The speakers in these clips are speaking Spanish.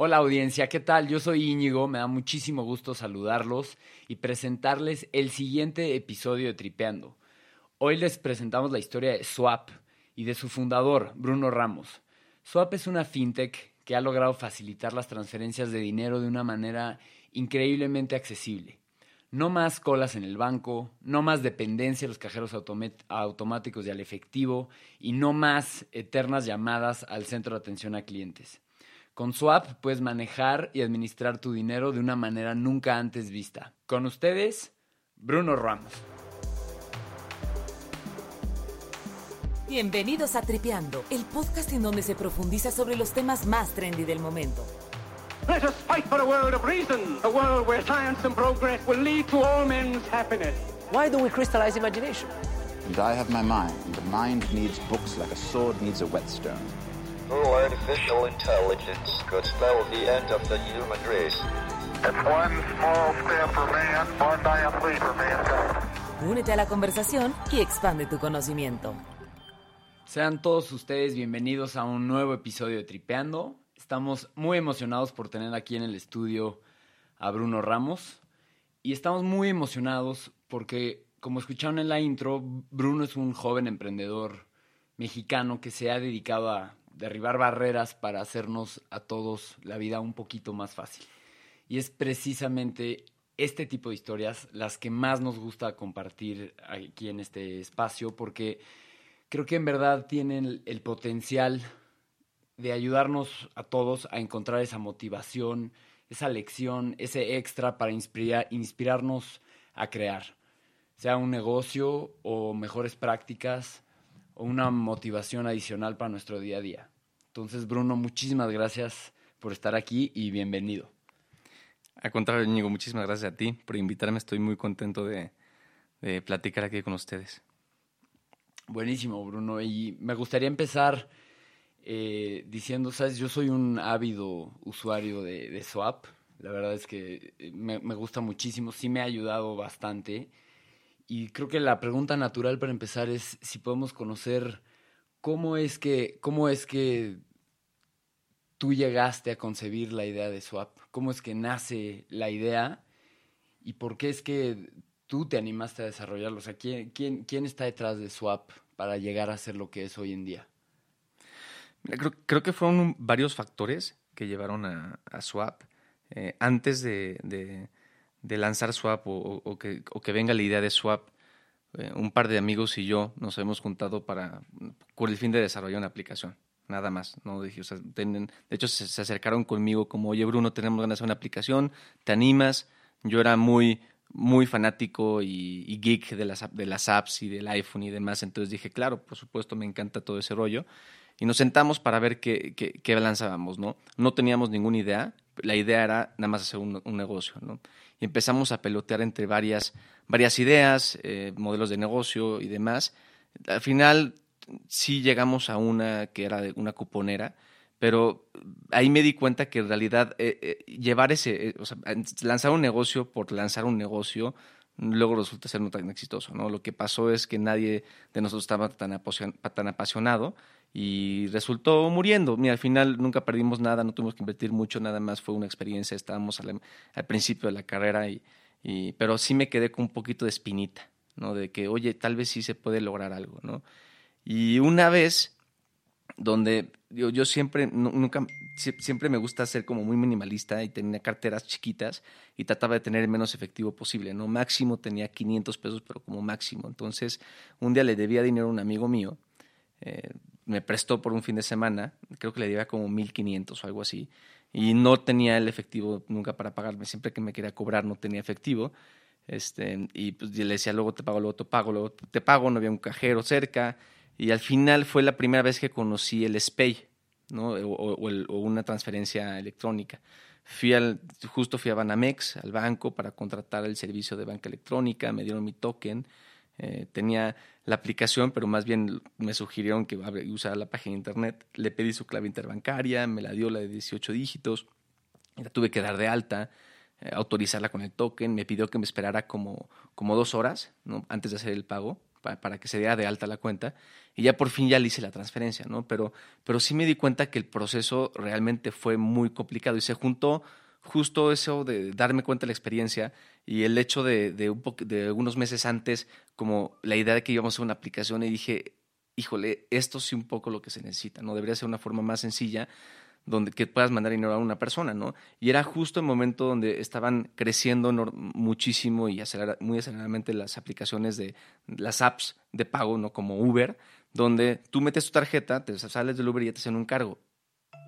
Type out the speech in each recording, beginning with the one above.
Hola audiencia, ¿qué tal? Yo soy Íñigo, me da muchísimo gusto saludarlos y presentarles el siguiente episodio de Tripeando. Hoy les presentamos la historia de Swap y de su fundador, Bruno Ramos. Swap es una fintech que ha logrado facilitar las transferencias de dinero de una manera increíblemente accesible. No más colas en el banco, no más dependencia de los cajeros automáticos y al efectivo y no más eternas llamadas al centro de atención a clientes. Con Swap puedes manejar y administrar tu dinero de una manera nunca antes vista. Con ustedes, Bruno Ramos. Bienvenidos a Tripeando, el podcast en donde se profundiza sobre los temas más trendy del momento. Let us fight for a world of reason, a world where science and progress will lead to all men's happiness. Why do we crystallize imagination? And I have my mind. The mind needs books like a sword needs a whetstone. Through artificial intelligence could spell the end of the human race. It's one small step for man, one giant leap for mankind. Únete a la conversación y expande tu conocimiento. Sean todos ustedes bienvenidos a un nuevo episodio de Tripeando. Estamos muy emocionados por tener aquí en el estudio a Bruno Ramos y estamos muy emocionados porque, como escucharon en la intro, Bruno es un joven emprendedor mexicano que se ha dedicado a derribar barreras para hacernos a todos la vida un poquito más fácil. Y es precisamente este tipo de historias las que más nos gusta compartir aquí en este espacio porque creo que en verdad tienen el potencial de ayudarnos a todos a encontrar esa motivación, esa lección, ese extra para inspirar, inspirarnos a crear, sea un negocio o mejores prácticas o una motivación adicional para nuestro día a día. Entonces, Bruno, muchísimas gracias por estar aquí y bienvenido. Al contrario, Íñigo, muchísimas gracias a ti por invitarme. Estoy muy contento de, de platicar aquí con ustedes. Buenísimo, Bruno. Y me gustaría empezar eh, diciendo, sabes, yo soy un ávido usuario de, de Swap. La verdad es que eh, me, me, gusta muchísimo, sí me ha ayudado bastante. Y creo que la pregunta natural para empezar es si podemos conocer cómo es que, cómo es que tú llegaste a concebir la idea de Swap, cómo es que nace la idea y por qué es que tú te animaste a desarrollarlo. O sea, ¿quién, quién, quién está detrás de Swap para llegar a ser lo que es hoy en día? Creo, creo que fueron varios factores que llevaron a, a Swap. Eh, antes de, de, de, lanzar Swap o, que, o, que, venga la idea de Swap, eh, un par de amigos y yo nos hemos juntado para, con el fin de desarrollar una aplicación. Nada más, ¿no? Dije, sea, de hecho, se, se, acercaron conmigo como, oye, Bruno, tenemos ganas de hacer una aplicación, ¿te animas? Yo era muy, muy fanático y, y, geek de las, de las apps y del iPhone y demás, entonces dije, claro, por supuesto, me encanta todo ese rollo y nos sentamos para ver qué, qué, qué, lanzábamos, ¿no? No teníamos ninguna idea, la idea era nada más hacer un, negocio, ¿no? Y empezamos a pelotear entre varias, varias ideas, eh, modelos de negocio y demás. Al final sí llegamos a una que era una cuponera, pero ahí me di cuenta que en realidad eh, eh, llevar ese, lanzar un negocio por lanzar un negocio, luego resulta ser no tan exitoso, ¿no? Lo que pasó es que nadie de nosotros estaba tan apasionado y resultó muriendo. Mira, al final nunca perdimos nada, no tuvimos que invertir mucho, nada más fue una experiencia, estábamos al, principio de la carrera, y, pero sí me quedé con un poquito de espinita, ¿no? De que, oye, tal vez sí se puede lograr algo, ¿no? Y una vez donde yo, yo siempre, nunca, siempre me gusta ser como muy minimalista y tenía carteras chiquitas y trataba de tener el menos efectivo posible, ¿no? Máximo tenía 500 pesos, pero como máximo. Entonces, un día le debía dinero a un amigo mío, eh, me prestó por un fin de semana, creo que le debía como 1500 o algo así, y no tenía el efectivo nunca para pagarme, siempre que me quería cobrar no tenía efectivo. Este, y pues le decía, luego te pago, luego te pago, luego te pago, no había un cajero cerca, y al final fue la primera vez que conocí el SPAY, ¿no? O, o, una transferencia electrónica. Fui al, justo fui a Banamex, al banco, para contratar el servicio de banca electrónica, me dieron mi token, eh, tenía la aplicación, pero más bien me sugirieron que usara la página de internet. Le pedí su clave interbancaria, me la dio la de 18 dígitos, la tuve que dar de alta, eh, autorizarla con el token, me pidió que me esperara como, como dos horas ¿no? antes de hacer el pago pa- para que se diera de alta la cuenta y ya por fin ya le hice la transferencia. Pero, pero sí me di cuenta que el proceso realmente fue muy complicado y se juntó justo eso de darme cuenta de la experiencia y el hecho de, de, un de unos meses antes, como la idea de que íbamos a una aplicación y dije, híjole, esto sí un poco lo que se necesita, ¿no? Debería ser una forma más sencilla donde que puedas mandar dinero a una persona, ¿no? Y era justo el momento donde estaban creciendo muchísimo y muy aceleradamente las aplicaciones de las apps de pago, ¿no? Como Uber, donde tú metes tu tarjeta, te sales del Uber y ya te hacen un cargo.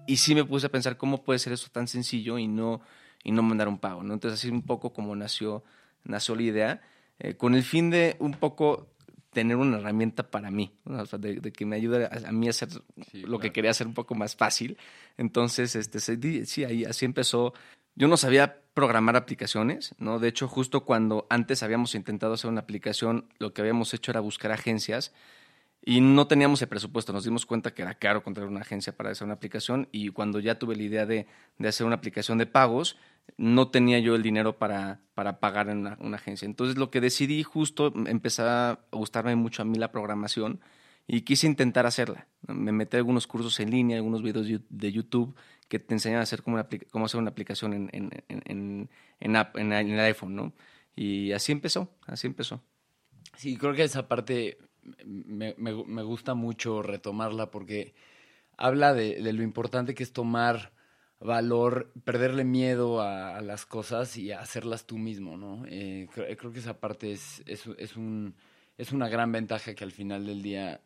Y sí me puse a pensar cómo puede ser eso tan sencillo y no, y no mandar un pago, ¿no? Entonces así un poco como nació, nació la idea, eh, con el fin de un poco tener una herramienta para mí, ¿no? O sea, de, de que me ayude a, a mí a hacer Sí, lo que claro. quería hacer un poco más fácil. Entonces, este, sí, ahí así empezó. Yo no sabía programar aplicaciones, ¿no? De hecho, justo cuando antes habíamos intentado hacer una aplicación, lo que habíamos hecho era buscar agencias y no teníamos el presupuesto. Nos dimos cuenta que era caro contratar una agencia para hacer una aplicación y cuando ya tuve la idea de, de hacer una aplicación de pagos, no tenía yo el dinero para, para pagar en una, agencia. Entonces lo que decidí justo, empezaba a gustarme mucho a mí la programación y quise intentar hacerla. Me metí a algunos cursos en línea, algunos videos de YouTube que te enseñan a hacer cómo, una cómo hacer una aplicación en, en, en, en, en app- en el iPhone, ¿no? Y así empezó, así empezó. Sí, creo que esa parte me, me- gusta mucho retomarla porque habla de, lo importante que es tomar valor, perderle miedo a, las cosas y hacerlas tú mismo, ¿no? Eh, cre- creo, que esa parte es, es, un, es una gran ventaja que al final del día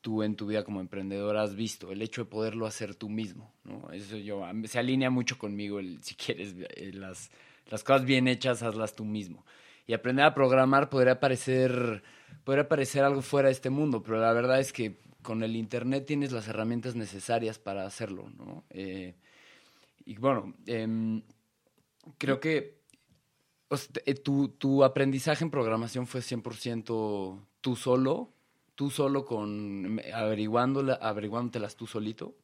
tú en tu vida como emprendedor has visto, el hecho de poderlo hacer tú mismo, ¿no? Eso yo, se alinea mucho conmigo, si quieres, eh, las, las cosas bien hechas, hazlas tú mismo. Y aprender a programar podría parecer, podría parecer algo fuera de este mundo, pero la verdad es que con el Internet tienes las herramientas necesarias para hacerlo, ¿no? Eh, y bueno, em, creo que o sea, eh, tu, tu aprendizaje en programación fue 100% tú solo, tú solo con averiguándola, averiguándotelas tú solito.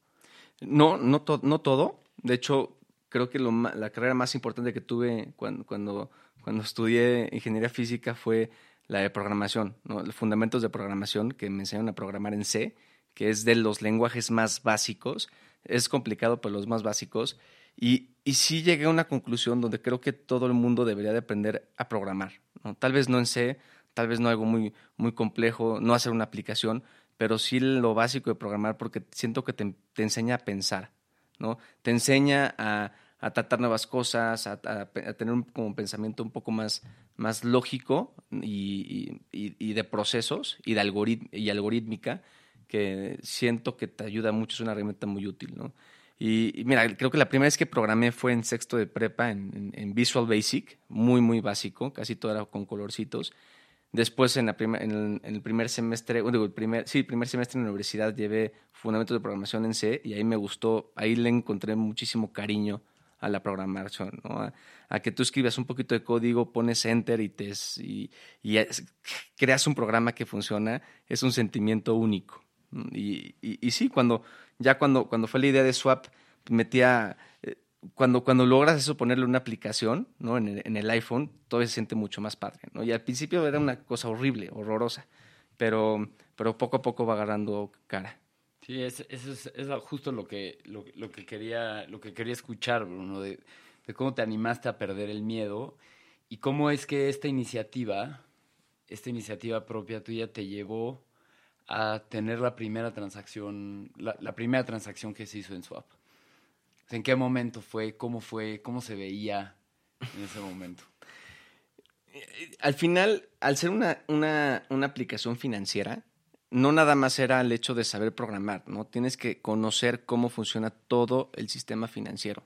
No, no, to- no todo. De hecho, creo que lo la carrera más importante que tuve cuando, cuando, cuando estudié ingeniería física fue la de programación, los fundamentos de programación que me enseñaron a programar en C, que es de los lenguajes más básicos. Es complicado, pero los más básicos. Y, y sí llegué a una conclusión donde creo que todo el mundo debería de aprender a programar. ¿no? Tal vez no en C, tal vez no algo muy, muy complejo, no hacer una aplicación, pero sí lo básico de programar porque siento que te, te enseña a pensar, ¿no? Te enseña a, a tratar nuevas cosas, a, a- tener como pensamiento un poco más, más lógico y, y- y- de procesos y de algorit- y algorítmica que siento que te ayuda mucho, es una herramienta muy útil, ¿no? Y, y mira, creo que la primera vez que programé fue en sexto de prepa en, en- en Visual Basic, muy, muy básico, casi todo era con colorcitos. Después, en, la prima- en, el, en el primer semestre, digo, el primer, sí, el primer semestre en la universidad llevé fundamentos de programación en C y ahí me gustó, ahí le encontré muchísimo cariño a la programación, ¿no? A, que tú escribas un poquito de código, pones enter y, te, y, y creas un programa que funciona, es un sentimiento único. Y, y, sí, cuando, ya cuando, cuando fue la idea de Swap, metía, eh, cuando, cuando logras eso, ponerle una aplicación ¿no? en, el, iPhone, todo se siente mucho más padre. Y al principio era una cosa horrible, horrorosa, pero, pero poco a poco va agarrando cara. Sí, es, eso es, es justo lo que, lo, lo que quería, lo que quería escuchar, Bruno, de, de cómo te animaste a perder el miedo y cómo es que esta iniciativa, esta iniciativa propia tuya te llevó a tener la primera transacción, la, la primera transacción que se hizo en Swap. ¿En qué momento fue? ¿Cómo fue? ¿Cómo se veía en ese momento? al final, al ser una, una, una aplicación financiera, no nada más era el hecho de saber programar, ¿no? Tienes que conocer cómo funciona todo el sistema financiero,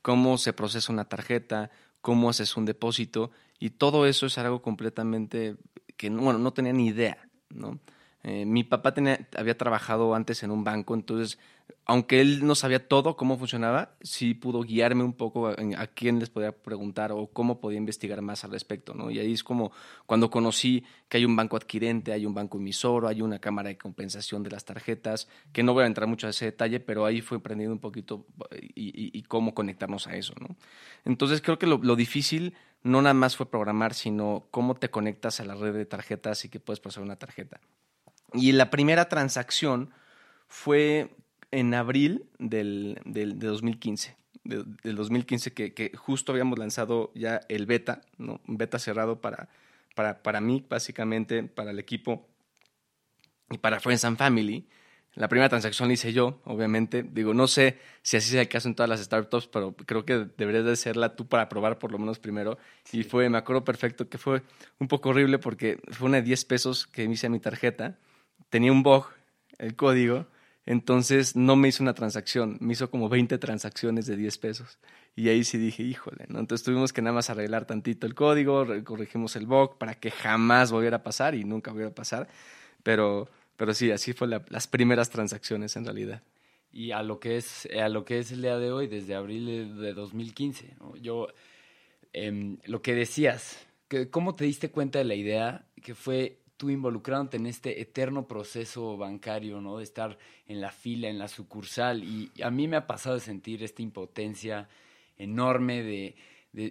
cómo se procesa una tarjeta, cómo haces un depósito, y todo eso es algo completamente que, bueno, no tenía ni idea, ¿no? Eh, mi papá tenía, había trabajado antes en un banco, entonces, aunque él no sabía todo cómo funcionaba, sí pudo guiarme un poco a, quién les podía preguntar o cómo podía investigar más al respecto, ¿no? Y ahí es como cuando conocí que hay un banco adquirente, hay un banco emisor, hay una cámara de compensación de las tarjetas, que no voy a entrar mucho a ese detalle, pero ahí fue aprendiendo un poquito y, cómo conectarnos a eso, ¿no? Entonces creo que lo, difícil no nada más fue programar, sino cómo te conectas a la red de tarjetas y que puedes pasar una tarjeta. Y la primera transacción fue en abril del, del de 2015. de- del 2015 que, que justo habíamos lanzado ya el beta, ¿no? un beta cerrado para, para, para mí, básicamente, para el equipo y para Friends and Family. La primera transacción la hice yo, obviamente. Digo, no sé si así sea el caso en todas las startups, pero creo que deberías de hacerla tú para probar por lo menos primero. Y fue, me acuerdo perfecto que fue un poco horrible porque fue una de 10 pesos que hice a mi tarjeta. Tenía un bug, el código, entonces no me hizo una transacción, me hizo como 20 transacciones de 10 pesos. Y ahí sí dije, híjole, ¿no? Entonces tuvimos que nada más arreglar tantito el código, re- corregimos el bug para que jamás volviera a pasar y nunca volviera a pasar. Pero, pero sí, así fue la- las primeras transacciones en realidad. y a lo que es a lo que es el día de hoy desde abril de- de 2015 ¿no? yo em, lo que decías que cómo te diste cuenta de la idea que fue tú involucrándote en este eterno proceso bancario no de estar en la fila en la sucursal. Y a mí me ha pasado de sentir esta impotencia enorme de,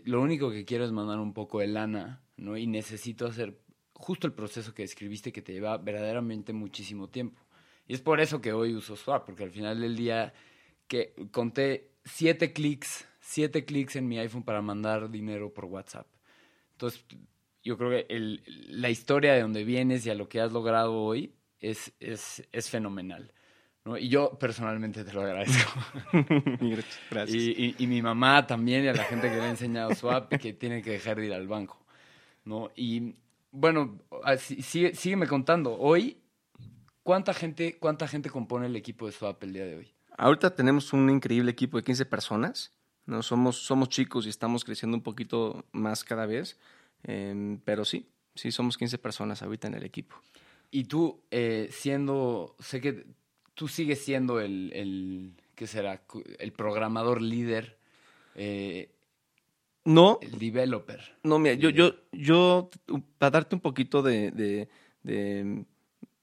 lo único que quiero es mandar un poco de lana no y necesito hacer justo el proceso que describiste que te lleva verdaderamente muchísimo tiempo. Y es por eso que hoy uso Swap, porque al final del día que conté siete clics, siete clics en mi iPhone para mandar dinero por WhatsApp. Entonces, yo creo que el- la historia de donde vienes y a lo que has logrado hoy es, es, es fenomenal. ¿no? Y yo personalmente te lo agradezco. Gracias. Y, y- y mi mamá también, y a la gente que le ha enseñado Swap, que tiene que dejar de ir al banco. ¿no? Y bueno, así- sigue, sígueme contando. Hoy, ¿cuánta gente, ¿cuánta gente compone el equipo de Swap el día de hoy? Ahorita tenemos un increíble equipo de 15 personas. ¿no? Somos, somos chicos y estamos creciendo un poquito más cada vez. Em, pero sí, sí, somos 15 personas ahorita en el equipo. Y tú, eh, siendo, sé que tú sigues siendo el, el ¿qué será? El programador líder, eh, No, el developer. no, mira, yo, yo, yo, para darte un poquito de, de, de,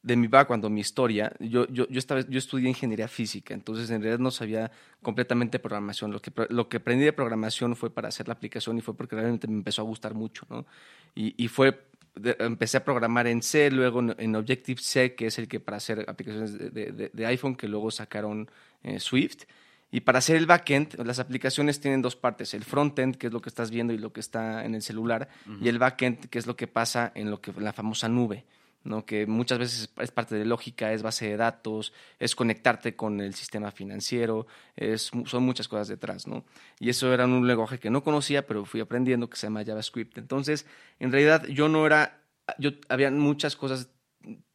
de mi background, o mi historia, yo, yo, yo, estaba, yo estudié ingeniería física, entonces en realidad no sabía completamente programación. Lo que, lo que aprendí de programación fue para hacer la aplicación y fue porque realmente me empezó a gustar mucho, ¿no? Y, y fue, de- empecé a programar en C, luego en, en Objective-C, que es el que para hacer aplicaciones de, de- de- de iPhone, que luego sacaron eh, Swift. Y para hacer el backend, las aplicaciones tienen dos partes, el frontend, que es lo que estás viendo y lo que está en el celular, y el backend, que es lo que pasa en lo que en la famosa nube, ¿no? que muchas veces es parte de lógica, es base de datos, es conectarte con el sistema financiero, es, son muchas cosas detrás, ¿no? Y eso era un lenguaje que no conocía, pero fui aprendiendo, que se llama JavaScript. Entonces, en realidad yo no era, yo, había muchas cosas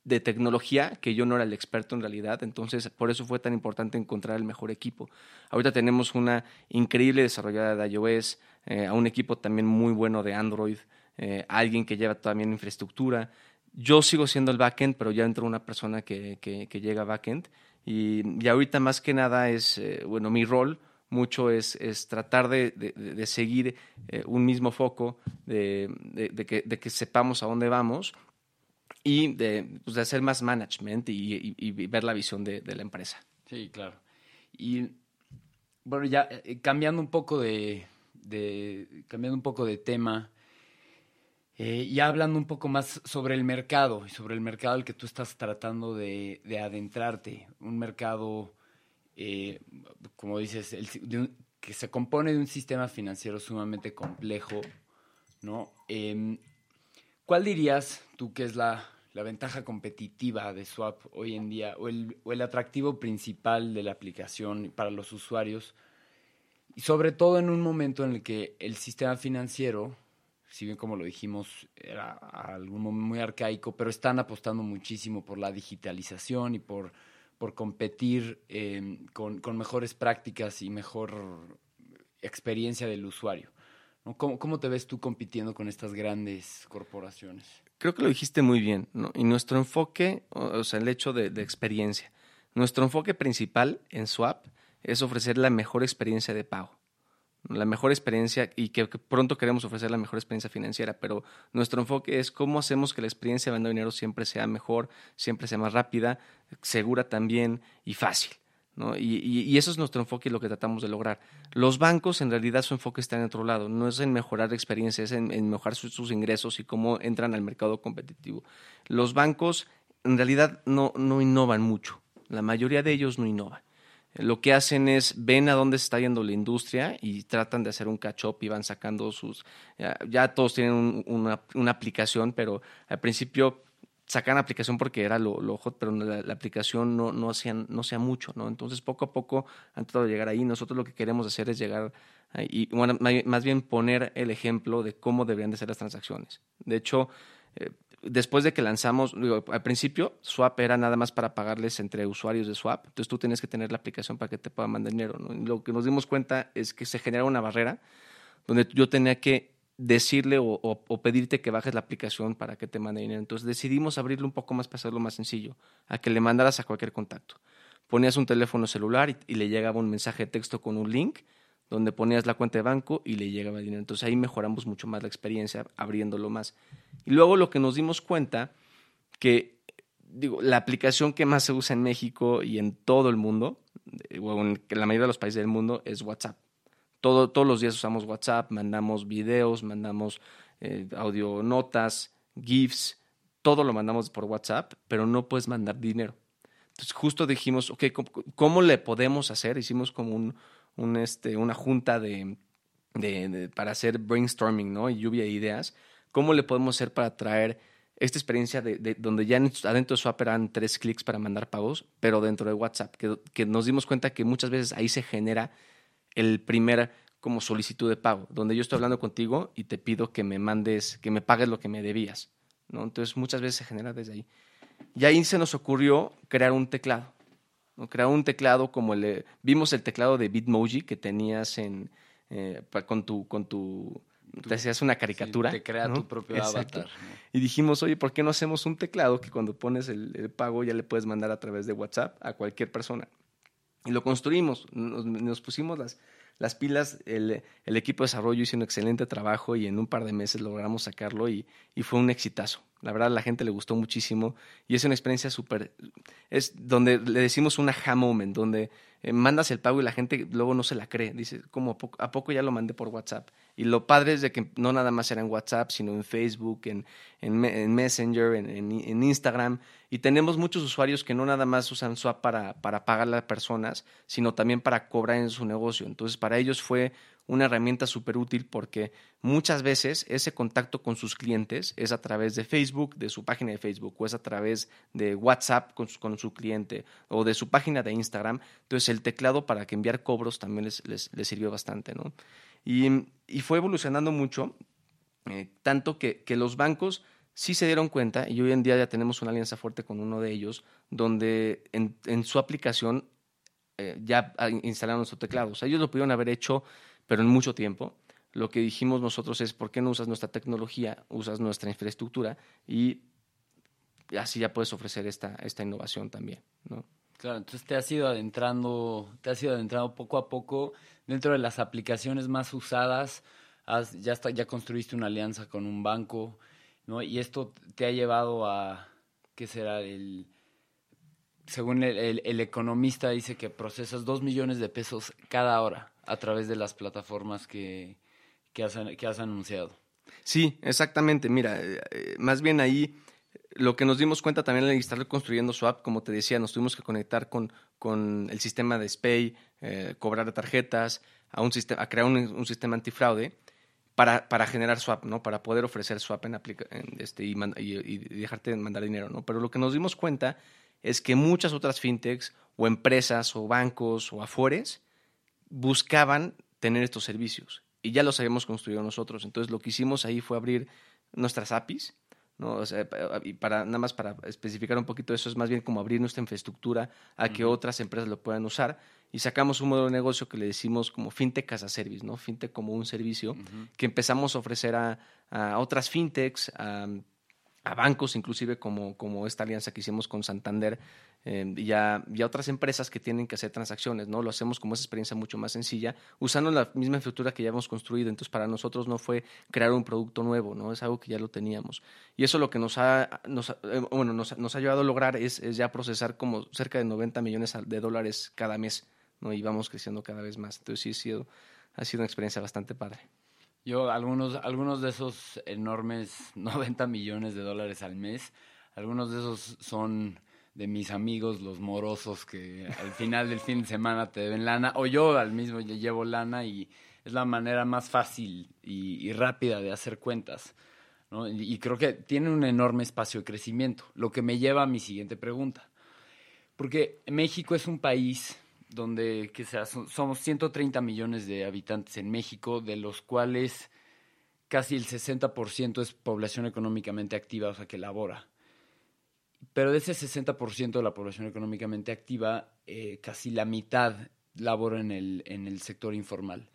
de tecnología que yo no era el experto en realidad, entonces por eso fue tan importante encontrar el mejor equipo. Ahorita tenemos una increíble desarrollada de iOS, eh, a un equipo también muy bueno de Android, eh, alguien que lleva también infraestructura. Yo sigo siendo el backend, pero ya entró una persona que, que, que llega backend y, y ahorita más que nada es, eh, bueno, mi rol mucho es, es tratar de, de- de- seguir eh, un mismo foco, de, que, de que sepamos a dónde vamos y de, pues, hacer más management y, y- y ver la visión de, la empresa. Sí, claro. Y bueno, ya eh, cambiando un poco de- cambiando un poco de tema, eh, ya hablando un poco más sobre el mercado y sobre el mercado al que tú estás tratando de, de adentrarte, un mercado, eh, como dices, el un- que se compone de un sistema financiero sumamente complejo, ¿no? Em, ¿Cuál dirías tú que es la, la ventaja competitiva de Swap hoy en día o el, o el atractivo principal de la aplicación para los usuarios? Y sobre todo en un momento en el que el sistema financiero, si bien como lo dijimos, era momento muy arcaico, pero están apostando muchísimo por la digitalización y por, por competir eh, con, con mejores prácticas y mejor experiencia del usuario. ¿Cómo, ¿Cómo te ves tú compitiendo con estas grandes corporaciones? Creo que lo dijiste muy bien, ¿no? Y nuestro enfoque, o sea, el hecho de, de experiencia. Nuestro enfoque principal en Swap es ofrecer la mejor experiencia de pago. La mejor experiencia y que, pronto queremos ofrecer la mejor experiencia financiera, pero nuestro enfoque es cómo hacemos que la experiencia de dinero siempre sea mejor, siempre sea más rápida, segura también y fácil. ¿no? Y, y- eso es nuestro enfoque y lo que tratamos de lograr. Los bancos, en realidad, su enfoque está en otro lado. No es en mejorar la experiencia, es en, en mejorar sus, sus ingresos y cómo entran al mercado competitivo. Los bancos, en realidad, no, no innovan mucho. La mayoría de ellos no innovan. Lo que hacen es ven a dónde se está yendo la industria y tratan de hacer un catch-up y van sacando sus... Ya, todos tienen un- una, una aplicación, pero al principio sacan aplicación porque era lo, hot, pero la, aplicación no, no, hacían, no hacía mucho, ¿no? Entonces, poco a poco han tratado de llegar ahí. Nosotros lo que queremos hacer es llegar y, bueno, más bien poner el ejemplo de cómo deberían de ser las transacciones. De hecho, eh, después de que lanzamos, al principio Swap era nada más para pagarles entre usuarios de Swap, entonces tú tienes que tener la aplicación para que te pueda mandar dinero. lo que nos dimos cuenta es que se genera una barrera donde yo tenía que decirle o, pedirte que bajes la aplicación para que te mande dinero. Entonces decidimos abrirlo un poco más para hacerlo más sencillo, a que le mandaras a cualquier contacto. Ponías un teléfono celular y le llegaba un mensaje de texto con un link donde ponías la cuenta de banco y le llegaba el dinero. Entonces ahí mejoramos mucho más la experiencia abriéndolo más. Y luego lo que nos dimos cuenta que digo, la aplicación que más se usa en México y en todo el mundo, eh, o en la mayoría de los países del mundo, es WhatsApp. Todo, todos los días usamos WhatsApp, mandamos videos, mandamos eh, audio notas, GIFs, todo lo mandamos por WhatsApp, pero no puedes mandar dinero. Entonces justo dijimos, ok, ¿cómo, cómo le podemos hacer? Hicimos como un, este, una junta de, para hacer brainstorming, ¿no? Y lluvia de ideas. ¿Cómo le podemos hacer para traer esta experiencia de, de- donde ya en- adentro de Swap eran tres clics para mandar pagos, pero dentro de WhatsApp, que, que nos dimos cuenta que muchas veces ahí se genera el primer como solicitud de pago, donde yo estoy hablando contigo y te pido que me mandes, que me pagues lo que me debías, ¿no? Entonces muchas veces se genera desde ahí. Y ahí se nos ocurrió crear un teclado, ¿no? crear un teclado como el, vimos el teclado de Bitmoji que tenías en, eh, con tu, con tu, te hacías una caricatura. te crea ¿no? tu propio Exacto. avatar. ¿no? Y dijimos, oye, ¿por qué no hacemos un teclado que cuando pones el, el pago ya le puedes mandar a través de WhatsApp a cualquier persona? Y lo construimos, nos, nos pusimos las, las pilas, el, el equipo de desarrollo hizo un excelente trabajo y en un par de meses logramos sacarlo y, y fue un exitazo. La verdad, la gente le gustó muchísimo y es una experiencia súper... Es donde le decimos un aha moment, donde eh, mandas el pago y la gente luego no se la cree. Dice, ¿cómo a poco, a poco ya lo mandé por WhatsApp? Y lo padre es de que no nada más era en WhatsApp, sino en Facebook, en, en, Me- en Messenger, en, en- Instagram. Y tenemos muchos usuarios que no nada más usan Swap para, para pagarle a personas, sino también para cobrar en su negocio. Entonces, para ellos fue una herramienta súper útil porque muchas veces ese contacto con sus clientes es a través de Facebook, de su página de Facebook, o es a través de WhatsApp con su, cliente, o de su página de Instagram. Entonces, el teclado para que enviar cobros también les, les, les sirvió bastante, ¿no? Y, y fue evolucionando mucho, eh, tanto que, que los bancos sí se dieron cuenta, y hoy en día ya tenemos una alianza fuerte con uno de ellos, donde en, en su aplicación eh, ya instalaron su teclado. O sea, ellos lo pudieron haber hecho, pero en mucho tiempo. Lo que dijimos nosotros es, ¿por qué no usas nuestra tecnología, usas nuestra infraestructura y así ya puedes ofrecer esta, esta innovación también, ¿no? Claro, entonces te has ido adentrando, te has ido adentrando poco a poco dentro de las aplicaciones más usadas. Has- ya está, ya construiste una alianza con un banco, ¿no? Y esto te ha llevado a, ¿qué será? El, según el, economista dice que procesas dos millones de pesos cada hora a través de las plataformas que, que, has, que has anunciado. Sí, exactamente. Mira, eh, eh, más bien ahí lo que nos dimos cuenta también al estar construyendo su app, como te decía, nos tuvimos que conectar con, con el sistema de SPAY, eh, cobrar tarjetas, a, un sistema, a crear un, sistema antifraude para, para generar swap, ¿no? Para poder ofrecer swap en, en este, y- y dejarte mandar dinero, ¿no? Pero lo que nos dimos cuenta es que muchas otras fintechs o empresas o bancos o afores buscaban tener estos servicios y ya los habíamos construido nosotros. Entonces lo que hicimos ahí fue abrir nuestras APIs, ¿no? O sea, y para nada más para especificar un poquito eso es más bien como abrir nuestra infraestructura a que otras empresas lo puedan usar y sacamos un modelo de negocio que le decimos como fintech as a service, ¿no? Fintech como un servicio que empezamos a ofrecer a, a otras fintechs, a, a bancos, inclusive como, como esta alianza que hicimos con Santander, eh, y, a, y otras empresas que tienen que hacer transacciones, ¿no? Lo hacemos como esa experiencia mucho más sencilla, usando la misma infraestructura que ya hemos construido. Entonces, para nosotros no fue crear un producto nuevo, ¿no? Es algo que ya lo teníamos. Y eso lo que nos ha, nos, eh, bueno, nos, nos ha ayudado a lograr es, es ya procesar como cerca de 90 millones de dólares cada mes, ¿no? Y vamos creciendo cada vez más. Entonces, sí, ha sido, ha sido una experiencia bastante padre. Yo, algunos, algunos de esos enormes 90 millones de dólares al mes, algunos de esos son de mis amigos, los morosos, que al final del fin de semana te deben lana, o yo al mismo llevo lana y es la manera más fácil y, y rápida de hacer cuentas. ¿no? Y, y creo que tiene un enorme espacio de crecimiento, lo que me lleva a mi siguiente pregunta. Porque México es un país donde, que sea, so- somos 130 millones de habitantes en México, de los cuales casi el 60% es población económicamente activa, o sea, que labora. Pero de ese 60% de la población económicamente activa, eh, casi la mitad labora en el, en el sector informal.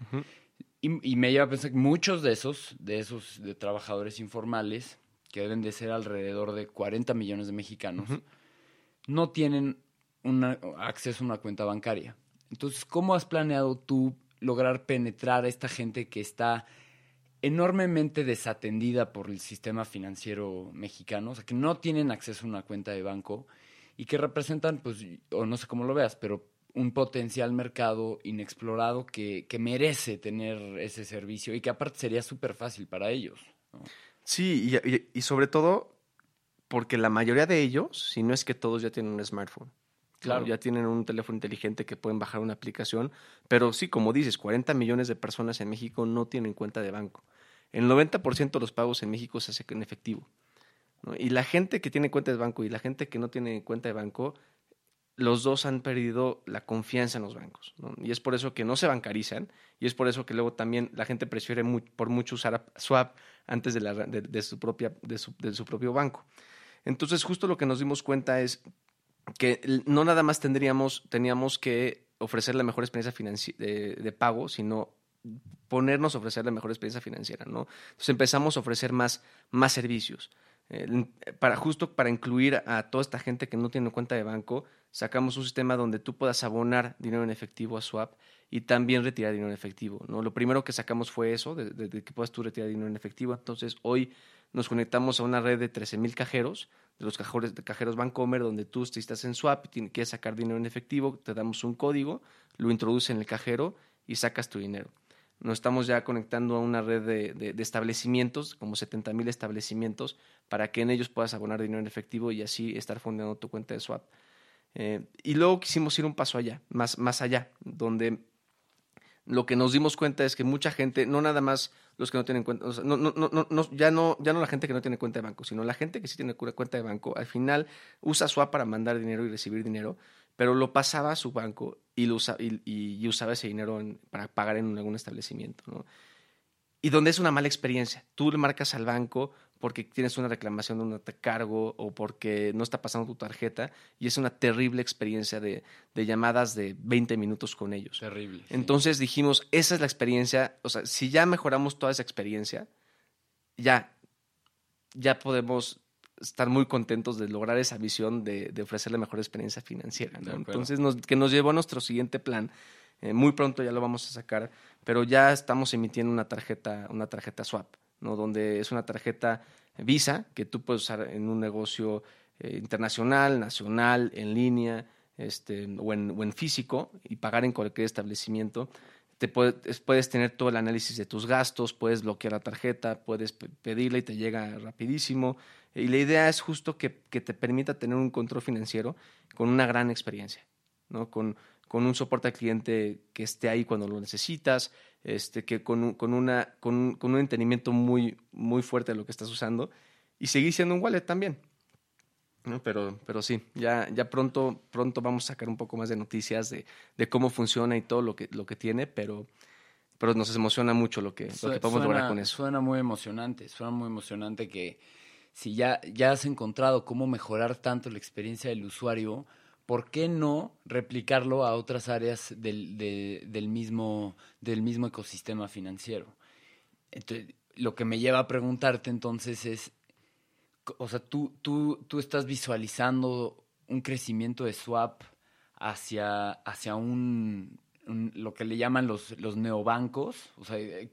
y, y me lleva a pensar que muchos de esos, de esos de trabajadores informales, que deben de ser alrededor de 40 millones de mexicanos, no tienen una- acceso a una cuenta bancaria. Entonces, ¿cómo has planeado tú lograr penetrar a esta gente que está enormemente desatendida por el sistema financiero mexicano, o sea, que no tienen acceso a una cuenta de banco y que representan, pues, o no sé cómo lo veas, pero un potencial mercado inexplorado que, que merece tener ese servicio y que aparte sería súper fácil para ellos. Sí, y- y sobre todo porque la mayoría de ellos, si no es que todos ya tienen un smartphone. Claro. Ya tienen un teléfono inteligente que pueden bajar una aplicación. Pero sí, como dices, 40 millones de personas en México no tienen cuenta de banco. El 90% de los pagos en México se hace en efectivo. Y la gente que tiene cuenta de banco y la gente que no tiene cuenta de banco, los dos han perdido la confianza en los bancos. Y es por eso que no se bancarizan y es por eso que luego también la gente prefiere por mucho usar a- Swap antes de, su propia, su, de su propio banco. Entonces, justo lo que nos dimos cuenta es que no nada más tendríamos, teníamos que ofrecer la mejor experiencia de, de pago, sino ponernos a ofrecer la mejor experiencia financiera, ¿no? Entonces empezamos a ofrecer más, más servicios. Eh, para, justo para incluir a toda esta gente que no tiene cuenta de banco, sacamos un sistema donde tú puedas abonar dinero en efectivo a Swap y también retirar dinero en efectivo. ¿no? Lo primero que sacamos fue eso, de- de que puedas tú retirar dinero en efectivo. Entonces, hoy nos conectamos a una red de 13.000 cajeros, de los cajeros, de cajeros Bancomer, donde tú si estás en Swap y quieres sacar dinero en efectivo, te damos un código, lo introduces en el cajero y sacas tu dinero. Nos estamos ya conectando a una red de, de- establecimientos, como 70 mil establecimientos, para que en ellos puedas abonar dinero en efectivo y así estar fondeando tu cuenta de swap. Eh, y luego quisimos ir un paso allá, más, más allá, donde lo que nos dimos cuenta es que mucha gente, no nada más los que no tienen cuenta, o no, no, no, ya, no, ya no la gente que no tiene cuenta de banco, sino la gente que sí tiene cu- cuenta de banco, al final usa Swap para mandar dinero y recibir dinero, pero lo pasaba a su banco y, lo usa- y, usaba ese dinero para pagar en algún establecimiento. Y donde es una mala experiencia. Tú le marcas al banco porque tienes una reclamación de un cargo o porque no está pasando tu tarjeta y es una terrible experiencia de, de llamadas de 20 minutos con ellos. Terrible. sí. Entonces dijimos, esa es la experiencia, o sea, si ya mejoramos toda esa experiencia, ya, ya podemos estar muy contentos de lograr esa visión de, de ofrecer la mejor experiencia financiera. ¿no? Entonces, nos, que nos llevó a nuestro siguiente plan. Eh, muy pronto ya lo vamos a sacar, pero ya estamos emitiendo una tarjeta, una tarjeta swap, ¿no? donde es una tarjeta Visa que tú puedes usar en un negocio eh, internacional, nacional, en línea este, o, en, físico y pagar en cualquier establecimiento. Te puedes, puedes tener todo el análisis de tus gastos, puedes bloquear la tarjeta, puedes pe- pedirla y te llega rapidísimo. Y la idea es justo que, que te permita tener un control financiero con una gran experiencia, ¿no? con, con un soporte al cliente que esté ahí cuando lo necesitas, este, que con, un- con, una, con, con un entendimiento muy, muy fuerte de lo que estás usando y seguir siendo un wallet también. ¿no? Pero, pero sí, ya, ya pronto, pronto vamos a sacar un poco más de noticias de, de cómo funciona y todo lo que, lo que tiene, pero, pero nos emociona mucho lo que, lo Su- que podemos lograr suena- con eso. Suena muy emocionante, suena muy emocionante que si ya, ya has encontrado cómo mejorar tanto la experiencia del usuario, ¿por qué no replicarlo a otras áreas del, de- del, mismo, del mismo ecosistema financiero? Entonces, lo que me lleva a preguntarte entonces es, o sea, tú, tú, tú estás visualizando un crecimiento de swap hacia, hacia un, lo que le llaman los, los neobancos. O sea, eh,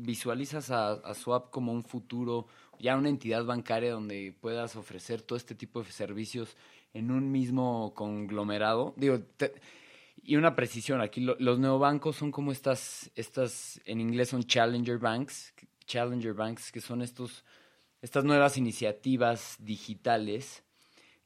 visualizas a swap como un futuro, ya una entidad bancaria donde puedas ofrecer todo este tipo de servicios en un mismo conglomerado. Digo, y una precisión, aquí lo- los neobancos son como estas, estas, en inglés son challenger banks, challenger banks, que son estos, estas nuevas iniciativas digitales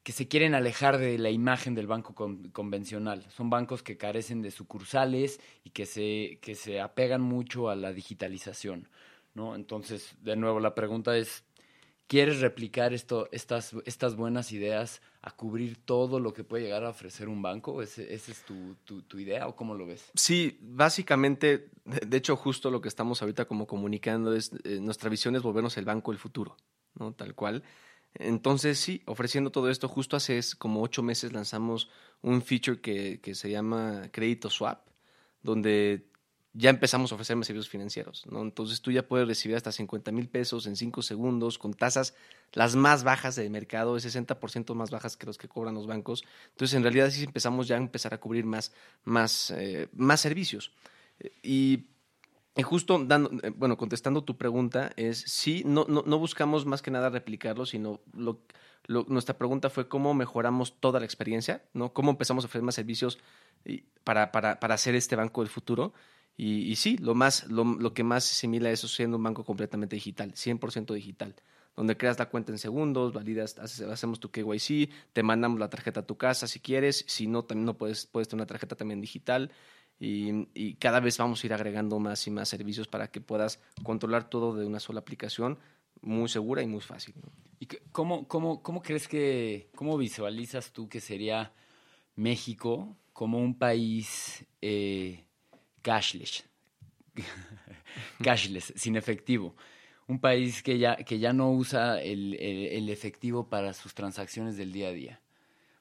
que se quieren alejar de la imagen del banco con- convencional. Son bancos que carecen de sucursales y que se, que se apegan mucho a la digitalización, ¿no? Entonces, de nuevo, la pregunta es, ¿quieres replicar esto, estas, estas buenas ideas a cubrir todo lo que puede llegar a ofrecer un banco? ¿Ese- ¿Esa es tu, tu- tu idea o cómo lo ves? Sí, básicamente, de, hecho, justo lo que estamos ahorita como comunicando es, eh, nuestra visión es volvernos el banco del futuro, ¿no? Tal cual. Entonces, sí, ofreciendo todo esto, justo hace como ocho meses lanzamos un feature que, que se llama Crédito Swap, donde ya empezamos a ofrecer más servicios financieros, ¿no? Entonces tú ya puedes recibir hasta 50 mil pesos en cinco segundos con tasas las más bajas del mercado, el 60% más bajas que los que cobran los bancos. Entonces, en realidad sí empezamos ya a empezar a cubrir más, más, eh, más servicios. Y, justo dando, eh, bueno, contestando tu pregunta, es sí, no, no, no buscamos más que nada replicarlo, sino nuestra pregunta fue cómo mejoramos toda la experiencia, ¿no? Cómo empezamos a ofrecer más servicios para, para, para hacer este banco del futuro. Y, sí, lo, más, lo, que más se asimila a eso es siendo un banco completamente digital, 100% digital, donde creas la cuenta en segundos, validas, hacemos tu KYC, te mandamos la tarjeta a tu casa si quieres, si no, también no puedes, puedes tener una tarjeta también digital. Y, cada vez vamos a ir agregando más y más servicios para que puedas controlar todo de una sola aplicación muy segura y muy fácil. ¿Y cómo, cómo, cómo crees que, cómo visualizas tú que sería México como un país eh, cashless? cashless, sin efectivo. Un país que ya, que ya no usa el, el- el efectivo para sus transacciones del día a día.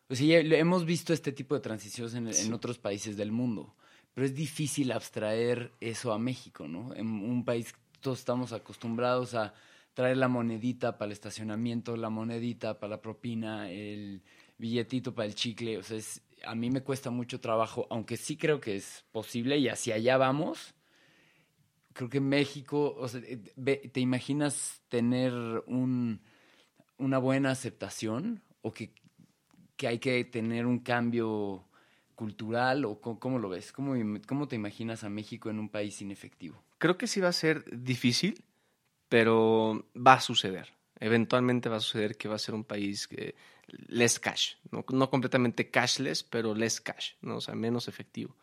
O sea, hemos visto este tipo de transiciones en, en otros países del mundo, pero es difícil abstraer eso a México, ¿no? En un país todos estamos acostumbrados a traer la monedita para el estacionamiento, la monedita para la propina, el billetito para el chicle. O sea, es- a mí me cuesta mucho trabajo, aunque sí creo que es posible y hacia allá vamos. Creo que México, o sea, eh, ¿te imaginas tener un, una buena aceptación o que, que hay que tener un cambio cultural o cómo, lo ves? ¿Cómo, ¿Cómo te imaginas a México en un país sin efectivo? Creo que sí va a ser difícil, pero va a suceder. Eventualmente va a suceder que va a ser un país que less cash, no, no completamente cashless, pero less cash, ¿no? o sea, menos efectivo.